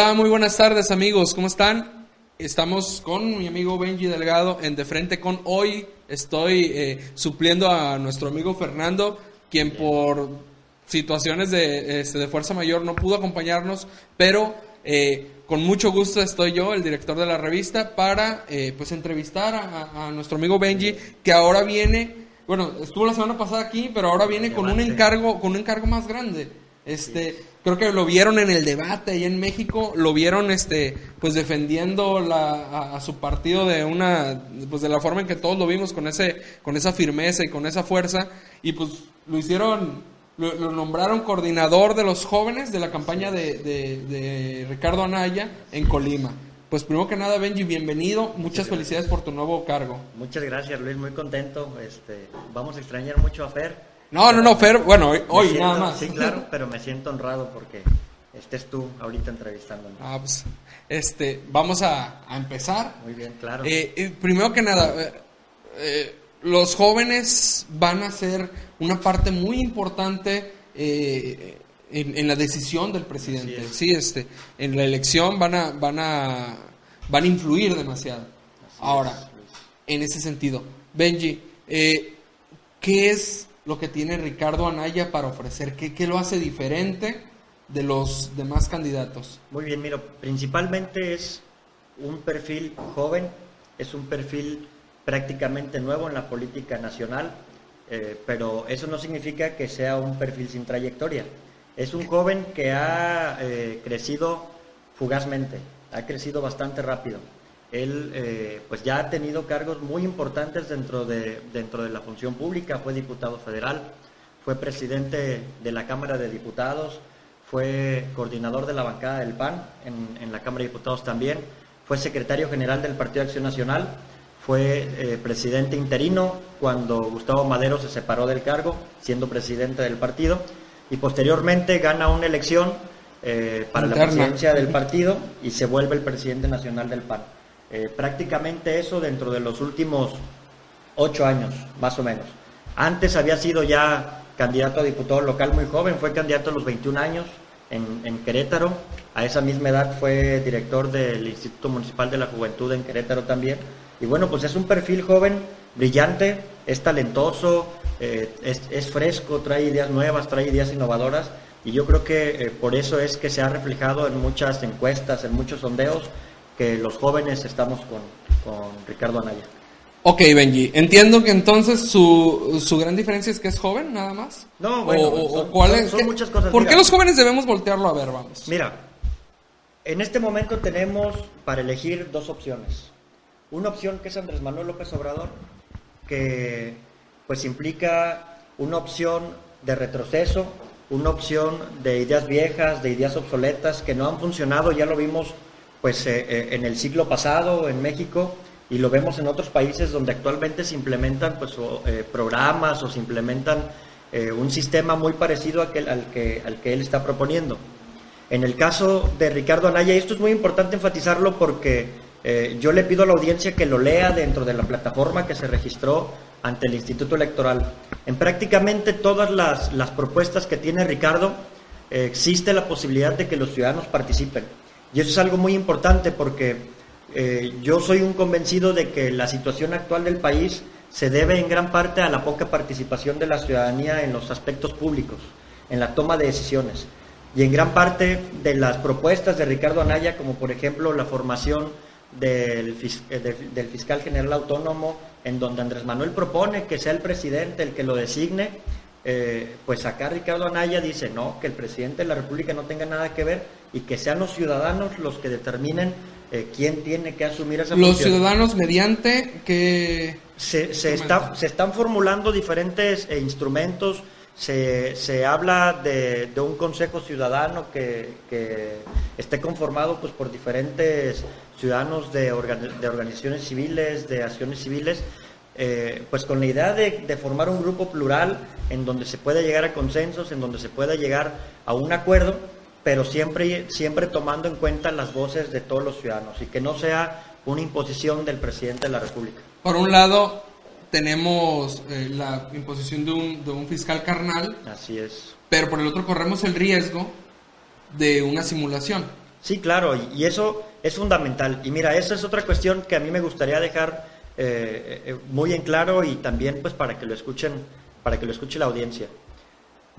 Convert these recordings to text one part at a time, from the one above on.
Hola, muy buenas tardes amigos, ¿cómo están? Estamos con mi amigo Benji Delgado en De Frente con hoy. Estoy eh, supliendo a nuestro amigo Fernando, quien por situaciones de, este, de fuerza mayor no pudo acompañarnos, pero eh, con mucho gusto estoy yo, el director de la revista, para eh, pues entrevistar a, a nuestro amigo Benji, que ahora viene, bueno, estuvo la semana pasada aquí, pero ahora viene con un encargo, con un encargo más grande. Este, creo que lo vieron en el debate ahí en México, lo vieron este pues defendiendo la, a, su partido de una pues de la forma en que todos lo vimos con ese con esa firmeza y con esa fuerza y pues lo hicieron lo, nombraron coordinador de los jóvenes de la campaña de, de, Ricardo Anaya en Colima. Pues primero que nada, Benji, bienvenido. Muchas, felicidades por tu nuevo cargo. Muchas gracias, Luis. Muy contento. Este, vamos a extrañar mucho a Fer no, no, no, Fer, bueno, hoy, nada más. Sí, claro, pero me siento honrado porque estés tú ahorita entrevistándome. Ah, pues, este, vamos a, empezar. Muy bien, claro. Eh, eh, primero que nada, eh, los jóvenes van a ser una parte muy importante en, la decisión del presidente. Sí, este, en la elección van a, van a, van a influir demasiado. Ahora, en ese sentido, Benji, ¿qué es lo que tiene Ricardo Anaya para ofrecer? ¿Qué, lo hace diferente de los demás candidatos? Muy bien, mira, principalmente es un perfil joven, es un perfil prácticamente nuevo en la política nacional, eh, pero eso no significa que sea un perfil sin trayectoria. Es un joven que ha eh, crecido fugazmente, ha crecido bastante rápido. Él eh, pues ya ha tenido cargos muy importantes dentro de, dentro de la función pública, fue diputado federal, fue presidente de la Cámara de Diputados, fue coordinador de la bancada del PAN en, la Cámara de Diputados también, fue secretario general del Partido de Acción Nacional, fue eh, presidente interino cuando Gustavo Madero se separó del cargo, siendo presidente del partido, y posteriormente gana una elección eh, para la presidencia del partido y se vuelve el presidente nacional del PAN. Eh, prácticamente eso dentro de los últimos ocho años, más o menos. Antes había sido ya candidato a diputado local muy joven, fue candidato a los 21 años en, Querétaro. A esa misma edad fue director del Instituto Municipal de la Juventud en Querétaro también. Y bueno, pues es un perfil joven, brillante, es talentoso, eh, es, fresco, trae ideas nuevas, trae ideas innovadoras. Y yo creo que eh, por eso es que se ha reflejado en muchas encuestas, en muchos sondeos, que los jóvenes estamos con, Ricardo Anaya. Ok, Benji, entiendo que entonces su, su, gran diferencia es que es joven, nada más. No, bueno, son, muchas cosas. ¿Por qué los jóvenes debemos voltearlo a ver, vamos? Mira, en este momento tenemos para elegir dos opciones. Una opción que es Andrés Manuel López Obrador, que pues implica una opción de retroceso, una opción de ideas viejas, de ideas obsoletas que no han funcionado, ya lo vimos pues eh, eh, en el siglo pasado en México y lo vemos en otros países donde actualmente se implementan pues eh, programas o se implementan un sistema muy parecido al, que, al que él está proponiendo. En el caso de Ricardo Anaya, y esto es muy importante enfatizarlo porque yo le pido a la audiencia que lo lea dentro de la plataforma que se registró ante el Instituto Electoral. En prácticamente todas las, las propuestas que tiene Ricardo existe la posibilidad de que los ciudadanos participen. Y eso es algo muy importante porque eh, yo soy un convencido de que la situación actual del país se debe en gran parte a la poca participación de la ciudadanía en los aspectos públicos, en la toma de decisiones. Y en gran parte de las propuestas de Ricardo Anaya, como por ejemplo la formación del, eh, del fiscal general autónomo, en donde Andrés Manuel propone que sea el presidente el que lo designe, eh, pues acá Ricardo Anaya dice no, que el presidente de la República no tenga nada que ver y que sean los ciudadanos los que determinen eh, quién tiene que asumir esa Los ciudadanos mediante que... Se, se, está, se están formulando diferentes eh, instrumentos, se, se habla de, de, un consejo ciudadano que, que, esté conformado pues, por diferentes ciudadanos de, organ, de organizaciones civiles, de acciones civiles, eh, pues con la idea de, de, formar un grupo plural en donde se pueda llegar a consensos, en donde se pueda llegar a un acuerdo pero siempre, siempre tomando en cuenta las voces de todos los ciudadanos y que no sea una imposición del presidente de la República. Por un lado, tenemos eh, la imposición de un, de un fiscal carnal. Así es. Pero por el otro corremos el riesgo de una simulación. Sí, claro, y, eso es fundamental. Y mira, esa es otra cuestión que a mí me gustaría dejar eh, eh, muy en claro y también pues para que lo escuchen, para que lo escuche la audiencia.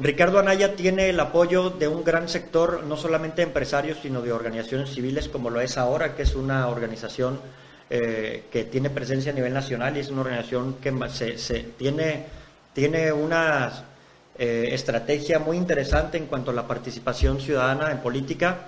Ricardo Anaya tiene el apoyo de un gran sector, no solamente de empresarios, sino de organizaciones civiles, como lo es ahora, que es una organización eh, que tiene presencia a nivel nacional y es una organización que se, tiene, tiene una eh, estrategia muy interesante en cuanto a la participación ciudadana en política.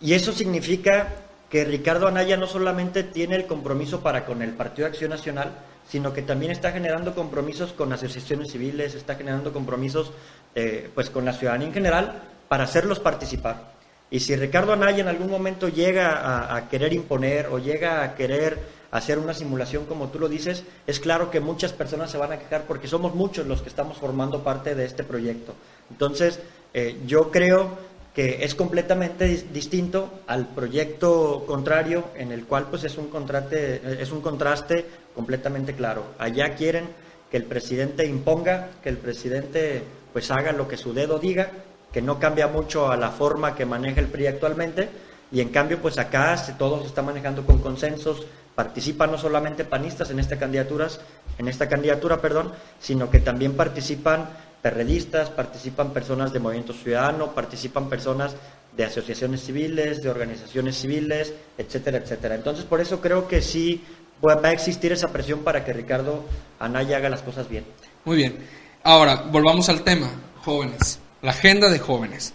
Y eso significa que Ricardo Anaya no solamente tiene el compromiso para con el Partido de Acción Nacional, sino que también está generando compromisos con asociaciones civiles, está generando compromisos eh, pues con la ciudadanía en general para hacerlos participar. Y si Ricardo Anaya en algún momento llega a, querer imponer o llega a querer hacer una simulación como tú lo dices, es claro que muchas personas se van a quejar porque somos muchos los que estamos formando parte de este proyecto. Entonces, eh, yo creo que es completamente distinto al proyecto contrario en el cual pues es un contraste, es un contraste completamente claro. Allá quieren que el presidente imponga, que el presidente pues haga lo que su dedo diga, que no cambia mucho a la forma que maneja el PRI actualmente, y en cambio pues acá todo se está manejando con consensos, participan no solamente panistas en esta candidaturas, en esta candidatura, perdón, sino que también participan perredistas, participan personas de Movimiento Ciudadano, participan personas de asociaciones civiles, de organizaciones civiles, etcétera, etcétera. Entonces, por eso creo que sí va a existir esa presión para que Ricardo Anaya haga las cosas bien. Muy bien. Ahora, volvamos al tema, jóvenes, la agenda de jóvenes.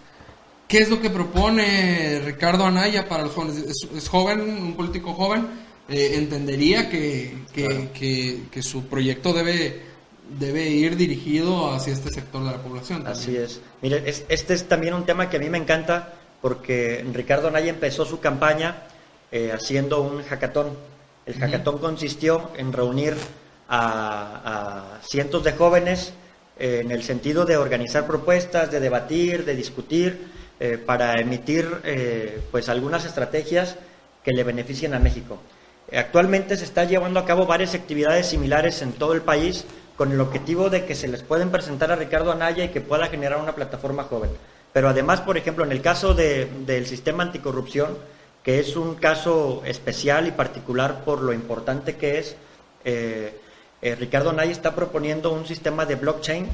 ¿Qué es lo que propone Ricardo Anaya para los jóvenes? ¿Es, es joven, un político joven? Eh, entendería que, que, claro. que, que su proyecto debe debe ir dirigido hacia este sector de la población. También. Así es. Mire, es, este es también un tema que a mí me encanta porque Ricardo Anaya empezó su campaña eh, haciendo un hackathon. El hackathon uh -huh. consistió en reunir a, a cientos de jóvenes eh, en el sentido de organizar propuestas, de debatir, de discutir, eh, para emitir eh, pues algunas estrategias que le beneficien a México. Actualmente se está llevando a cabo varias actividades similares en todo el país con el objetivo de que se les pueden presentar a Ricardo Anaya y que pueda generar una plataforma joven. Pero además, por ejemplo, en el caso de, del sistema anticorrupción, que es un caso especial y particular por lo importante que es, eh, eh, Ricardo Anaya está proponiendo un sistema de blockchain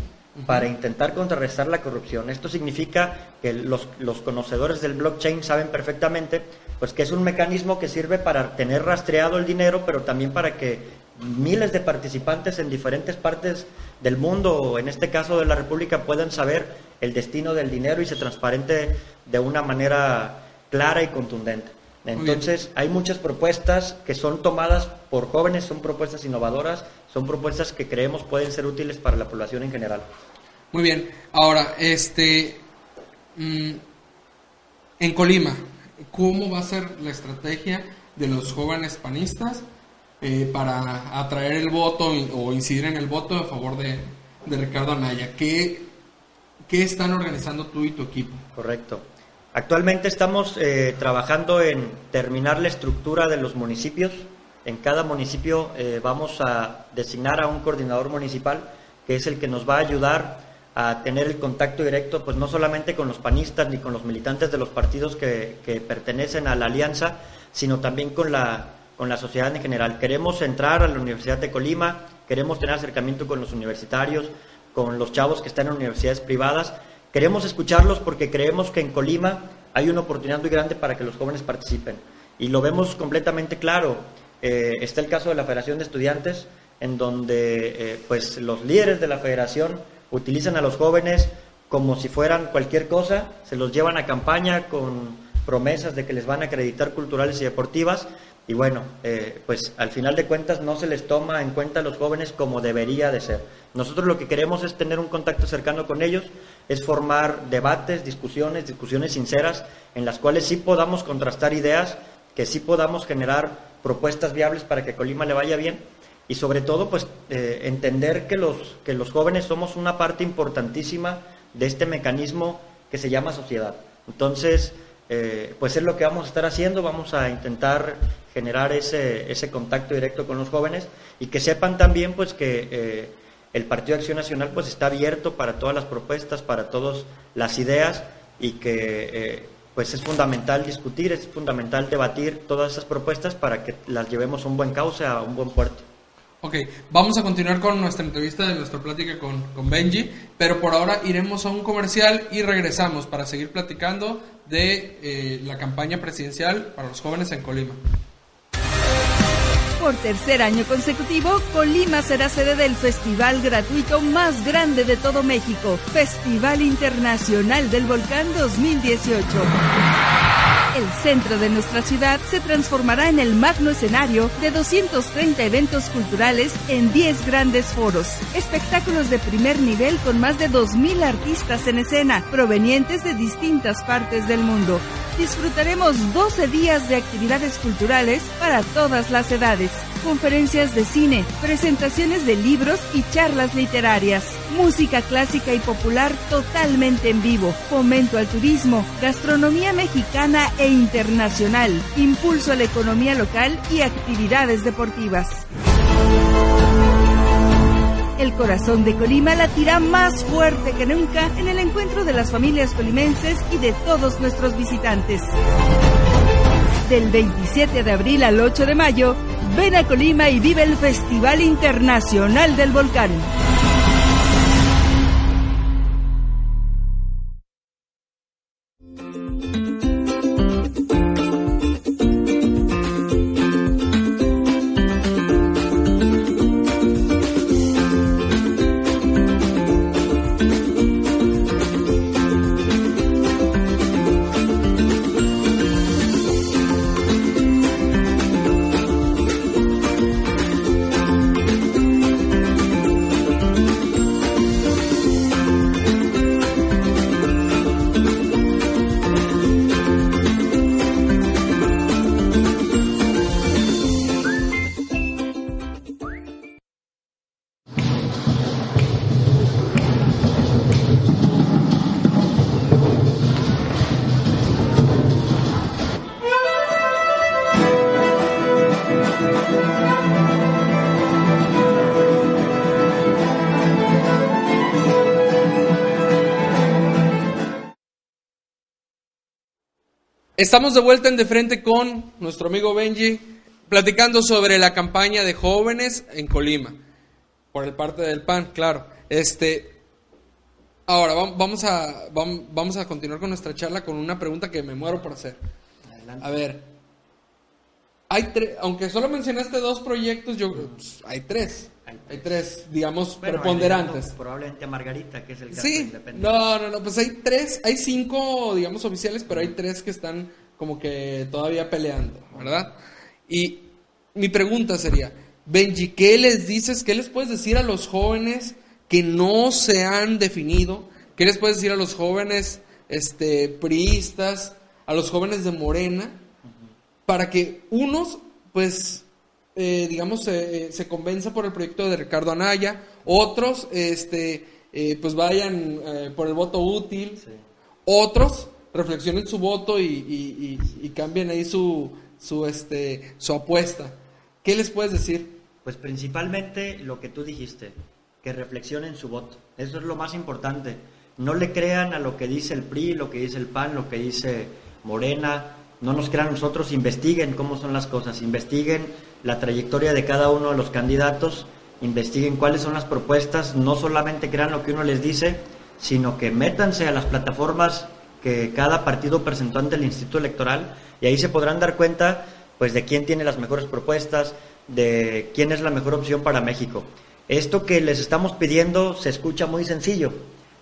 para intentar contrarrestar la corrupción. Esto significa que los, los, conocedores del blockchain saben perfectamente pues, que es un mecanismo que sirve para tener rastreado el dinero, pero también para que miles de participantes en diferentes partes del mundo, en este caso de la República, puedan saber el destino del dinero y se transparente de una manera clara y contundente. Entonces, hay muchas propuestas que son tomadas por jóvenes, son propuestas innovadoras, son propuestas que creemos pueden ser útiles para la población en general. Muy bien. Ahora, este, mmm, en Colima, ¿cómo va a ser la estrategia de los jóvenes panistas eh, para atraer el voto o incidir en el voto a favor de, de Ricardo Anaya. ¿Qué, ¿Qué, están organizando tú y tu equipo? Correcto. Actualmente estamos eh, trabajando en terminar la estructura de los municipios. En cada municipio eh, vamos a designar a un coordinador municipal que es el que nos va a ayudar a tener el contacto directo, pues no solamente con los panistas ni con los militantes de los partidos que, que pertenecen a la alianza, sino también con la con la sociedad en general. Queremos entrar a la Universidad de Colima, queremos tener acercamiento con los universitarios, con los chavos que están en universidades privadas. Queremos escucharlos porque creemos que en Colima hay una oportunidad muy grande para que los jóvenes participen. Y lo vemos completamente claro. Eh, está el caso de la Federación de Estudiantes, en donde eh, pues los líderes de la federación utilizan a los jóvenes como si fueran cualquier cosa, se los llevan a campaña con promesas de que les van a acreditar culturales y deportivas y bueno, eh, pues al final de cuentas no se les toma en cuenta a los jóvenes como debería de ser. Nosotros lo que queremos es tener un contacto cercano con ellos, es formar debates, discusiones, discusiones sinceras en las cuales sí podamos contrastar ideas, que sí podamos generar propuestas viables para que Colima le vaya bien y sobre todo pues eh, entender que los, que los jóvenes somos una parte importantísima de este mecanismo que se llama sociedad. Entonces, eh, pues es lo que vamos a estar haciendo, vamos a intentar generar ese, ese contacto directo con los jóvenes y que sepan también pues que eh, el Partido de Acción Nacional pues está abierto para todas las propuestas, para todas las ideas y que pues es fundamental discutir, es fundamental debatir todas esas propuestas para que las llevemos a un buen cauce, a un buen puerto. Ok, vamos a continuar con nuestra entrevista de nuestra plática con, con Benji, pero por ahora iremos a un comercial y regresamos para seguir platicando de eh, la campaña presidencial para los jóvenes en Colima. Por tercer año consecutivo, Colima será sede del festival gratuito más grande de todo México, Festival Internacional del Volcán 2018. El centro de nuestra ciudad se transformará en el magno escenario de 230 eventos culturales en 10 grandes foros, espectáculos de primer nivel con más de 2.000 artistas en escena, provenientes de distintas partes del mundo. Disfrutaremos 12 días de actividades culturales para todas las edades, conferencias de cine, presentaciones de libros y charlas literarias, música clásica y popular totalmente en vivo, fomento al turismo, gastronomía mexicana e internacional, impulso a la economía local y actividades deportivas. El corazón de Colima latirá más fuerte que nunca en el encuentro de las familias colimenses y de todos nuestros visitantes. Del 27 de abril al 8 de mayo, ven a Colima y vive el Festival Internacional del Volcán. Estamos de vuelta en De Frente con nuestro amigo Benji, platicando sobre la campaña de jóvenes en Colima, por el parte del PAN, claro. Este, ahora vamos a, vamos a continuar con nuestra charla con una pregunta que me muero por hacer. A ver, hay aunque solo mencionaste dos proyectos, yo, pues, hay tres. Hay tres, digamos, preponderantes. Probablemente a Margarita, que es el caso Sí, no, no, no, pues hay tres, hay cinco, digamos, oficiales, pero hay tres que están como que todavía peleando, ¿verdad? Y mi pregunta sería, Benji, ¿qué les dices, qué les puedes decir a los jóvenes que no se han definido? ¿Qué les puedes decir a los jóvenes este, priistas, a los jóvenes de Morena, para que unos, pues, eh, digamos, se, se convenza por el proyecto de Ricardo Anaya, otros, este, eh, pues vayan eh, por el voto útil, otros reflexionen su voto y, y, cambien ahí su, su, este, su apuesta. ¿Qué les puedes decir? Pues principalmente lo que tú dijiste, que reflexionen su voto. Eso es lo más importante. No le crean a lo que dice el PRI, lo que dice el PAN, lo que dice Morena. No nos crean nosotros, investiguen cómo son las cosas, investiguen la trayectoria de cada uno de los candidatos, investiguen cuáles son las propuestas, no solamente crean lo que uno les dice, sino que métanse a las plataformas que cada partido presentó ante el Instituto Electoral y ahí se podrán dar cuenta pues de quién tiene las mejores propuestas, de quién es la mejor opción para México. Esto que les estamos pidiendo se escucha muy sencillo,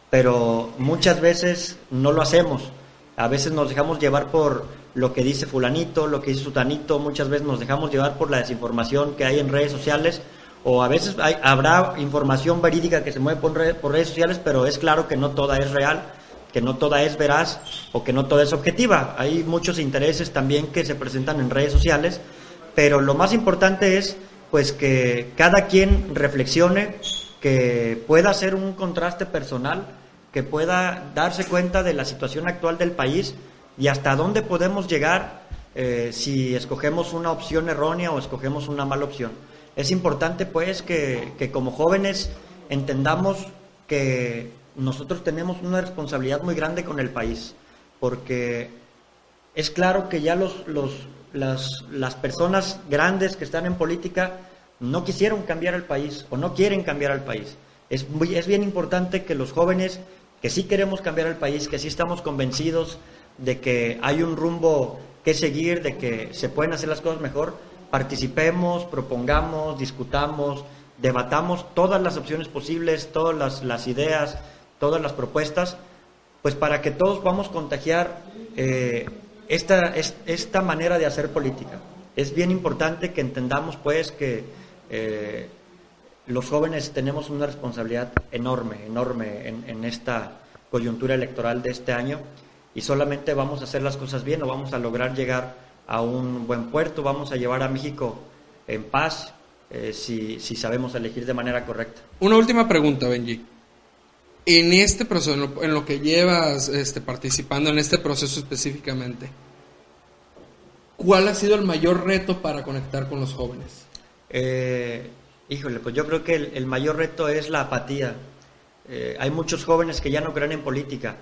pero muchas veces no lo hacemos. A veces nos dejamos llevar por lo que dice fulanito, lo que dice sutanito, muchas veces nos dejamos llevar por la desinformación que hay en redes sociales o a veces habrá información verídica que se mueve por, por redes sociales, pero es claro que no toda es real, que no toda es veraz o que no toda es objetiva. Hay muchos intereses también que se presentan en redes sociales, pero lo más importante es pues que cada quien reflexione, que pueda hacer un contraste personal, que pueda darse cuenta de la situación actual del país y hasta dónde podemos llegar eh, si escogemos una opción errónea o escogemos una mala opción. Es importante pues que, que como jóvenes entendamos que nosotros tenemos una responsabilidad muy grande con el país, porque es claro que ya los, los, las, las personas grandes que están en política no quisieron cambiar el país o no quieren cambiar el país. Es, muy, es bien importante que los jóvenes que sí queremos cambiar el país, que sí estamos convencidos de que hay un rumbo que seguir, de que se pueden hacer las cosas mejor, participemos, propongamos, discutamos, debatamos todas las opciones posibles, todas las, ideas, todas las propuestas, pues para que todos podamos contagiar eh, esta, esta manera de hacer política. Es bien importante que entendamos pues que eh, los jóvenes tenemos una responsabilidad enorme, enorme en, en, esta coyuntura electoral de este año y solamente vamos a hacer las cosas bien o vamos a lograr llegar a un buen puerto, vamos a llevar a México en paz eh, si, si sabemos elegir de manera correcta. Una última pregunta, Benji. En este proceso, en lo, en lo que llevas este, participando en este proceso específicamente, ¿cuál ha sido el mayor reto para conectar con los jóvenes? Eh, híjole, pues yo creo que el, el mayor reto es la apatía. Eh, hay muchos jóvenes que ya no creen en política,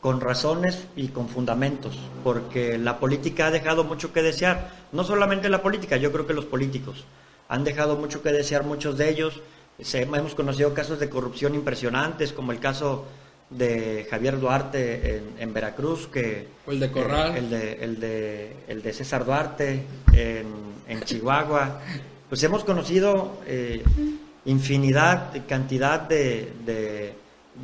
con razones y con fundamentos, porque la política ha dejado mucho que desear. No solamente la política, yo creo que los políticos han dejado mucho que desear, muchos de ellos. Se, hemos conocido casos de corrupción impresionantes, como el caso de Javier Duarte en, en Veracruz, que o el de Corral, eh, el, de, el, de, el de César Duarte en, en Chihuahua, pues hemos conocido eh, infinidad, cantidad de, de,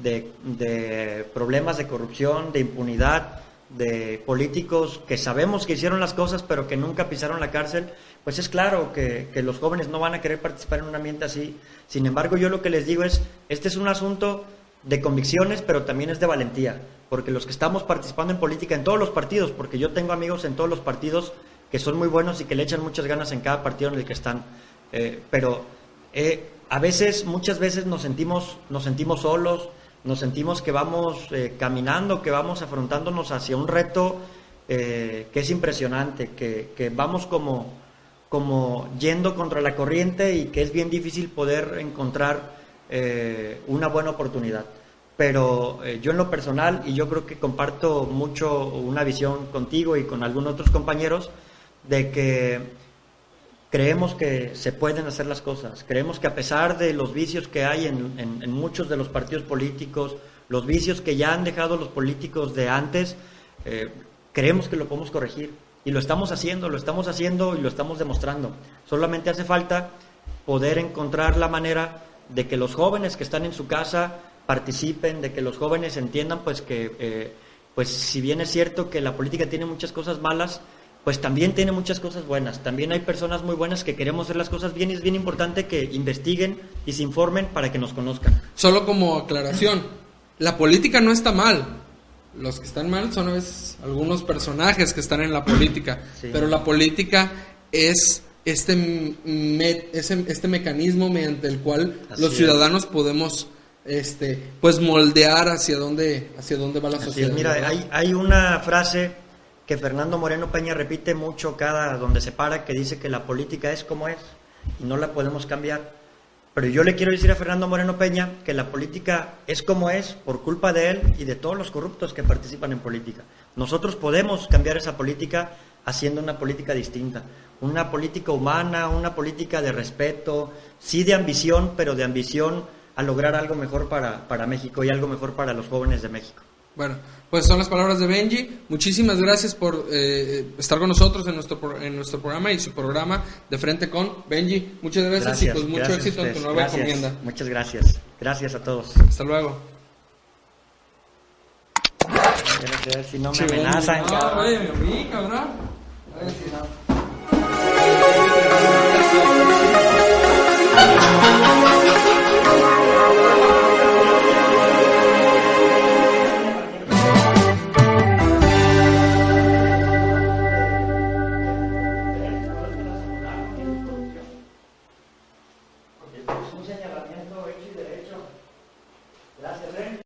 de, de, problemas de corrupción, de impunidad, de políticos que sabemos que hicieron las cosas pero que nunca pisaron la cárcel, pues es claro que, que los jóvenes no van a querer participar en un ambiente así. Sin embargo, yo lo que les digo es, este es un asunto de convicciones, pero también es de valentía, porque los que estamos participando en política en todos los partidos, porque yo tengo amigos en todos los partidos que son muy buenos y que le echan muchas ganas en cada partido en el que están, eh, pero eh, a veces, muchas veces nos sentimos, nos sentimos solos, nos sentimos que vamos eh, caminando, que vamos afrontándonos hacia un reto que es impresionante, que, que vamos como, como yendo contra la corriente y que es bien difícil poder encontrar eh, una buena oportunidad. Pero eh, yo en lo personal, y yo creo que comparto mucho una visión contigo y con algunos otros compañeros, de que creemos que se pueden hacer las cosas. Creemos que a pesar de los vicios que hay en, en, muchos de los partidos políticos, los vicios que ya han dejado los políticos de antes, eh, creemos que lo podemos corregir. Y lo estamos haciendo, lo estamos haciendo y lo estamos demostrando. Solamente hace falta poder encontrar la manera de que los jóvenes que están en su casa participen, de que los jóvenes entiendan pues que, eh, pues si bien es cierto que la política tiene muchas cosas malas, pues también tiene muchas cosas buenas. También hay personas muy buenas que queremos hacer las cosas bien y es bien importante que investiguen y se informen para que nos conozcan. Solo como aclaración, la política no está mal. Los que están mal son a veces algunos personajes que están en la política, sí. pero la política es este, me, ese, este mecanismo mediante el cual Así los ciudadanos es. podemos este pues moldear hacia dónde hacia dónde va la Así sociedad. Es, mira, hay, hay una frase que Fernando Moreno Peña repite mucho cada donde se para que dice que la política es como es y no la podemos cambiar. Pero yo le quiero decir a Fernando Moreno Peña que la política es como es por culpa de él y de todos los corruptos que participan en política. Nosotros podemos cambiar esa política haciendo una política distinta, una política humana, una política de respeto, sí de ambición, pero de ambición a lograr algo mejor para, para México y algo mejor para los jóvenes de México. Bueno, pues son las palabras de Benji. Muchísimas gracias por eh, eh estar con nosotros en nuestro, en nuestro programa y su programa De Frente con Benji. Muchas gracias, y pues mucho éxito en tu nueva gracias, encomienda. Muchas gracias. Gracias a todos. Hasta luego. Si no amenazan. A ver si no.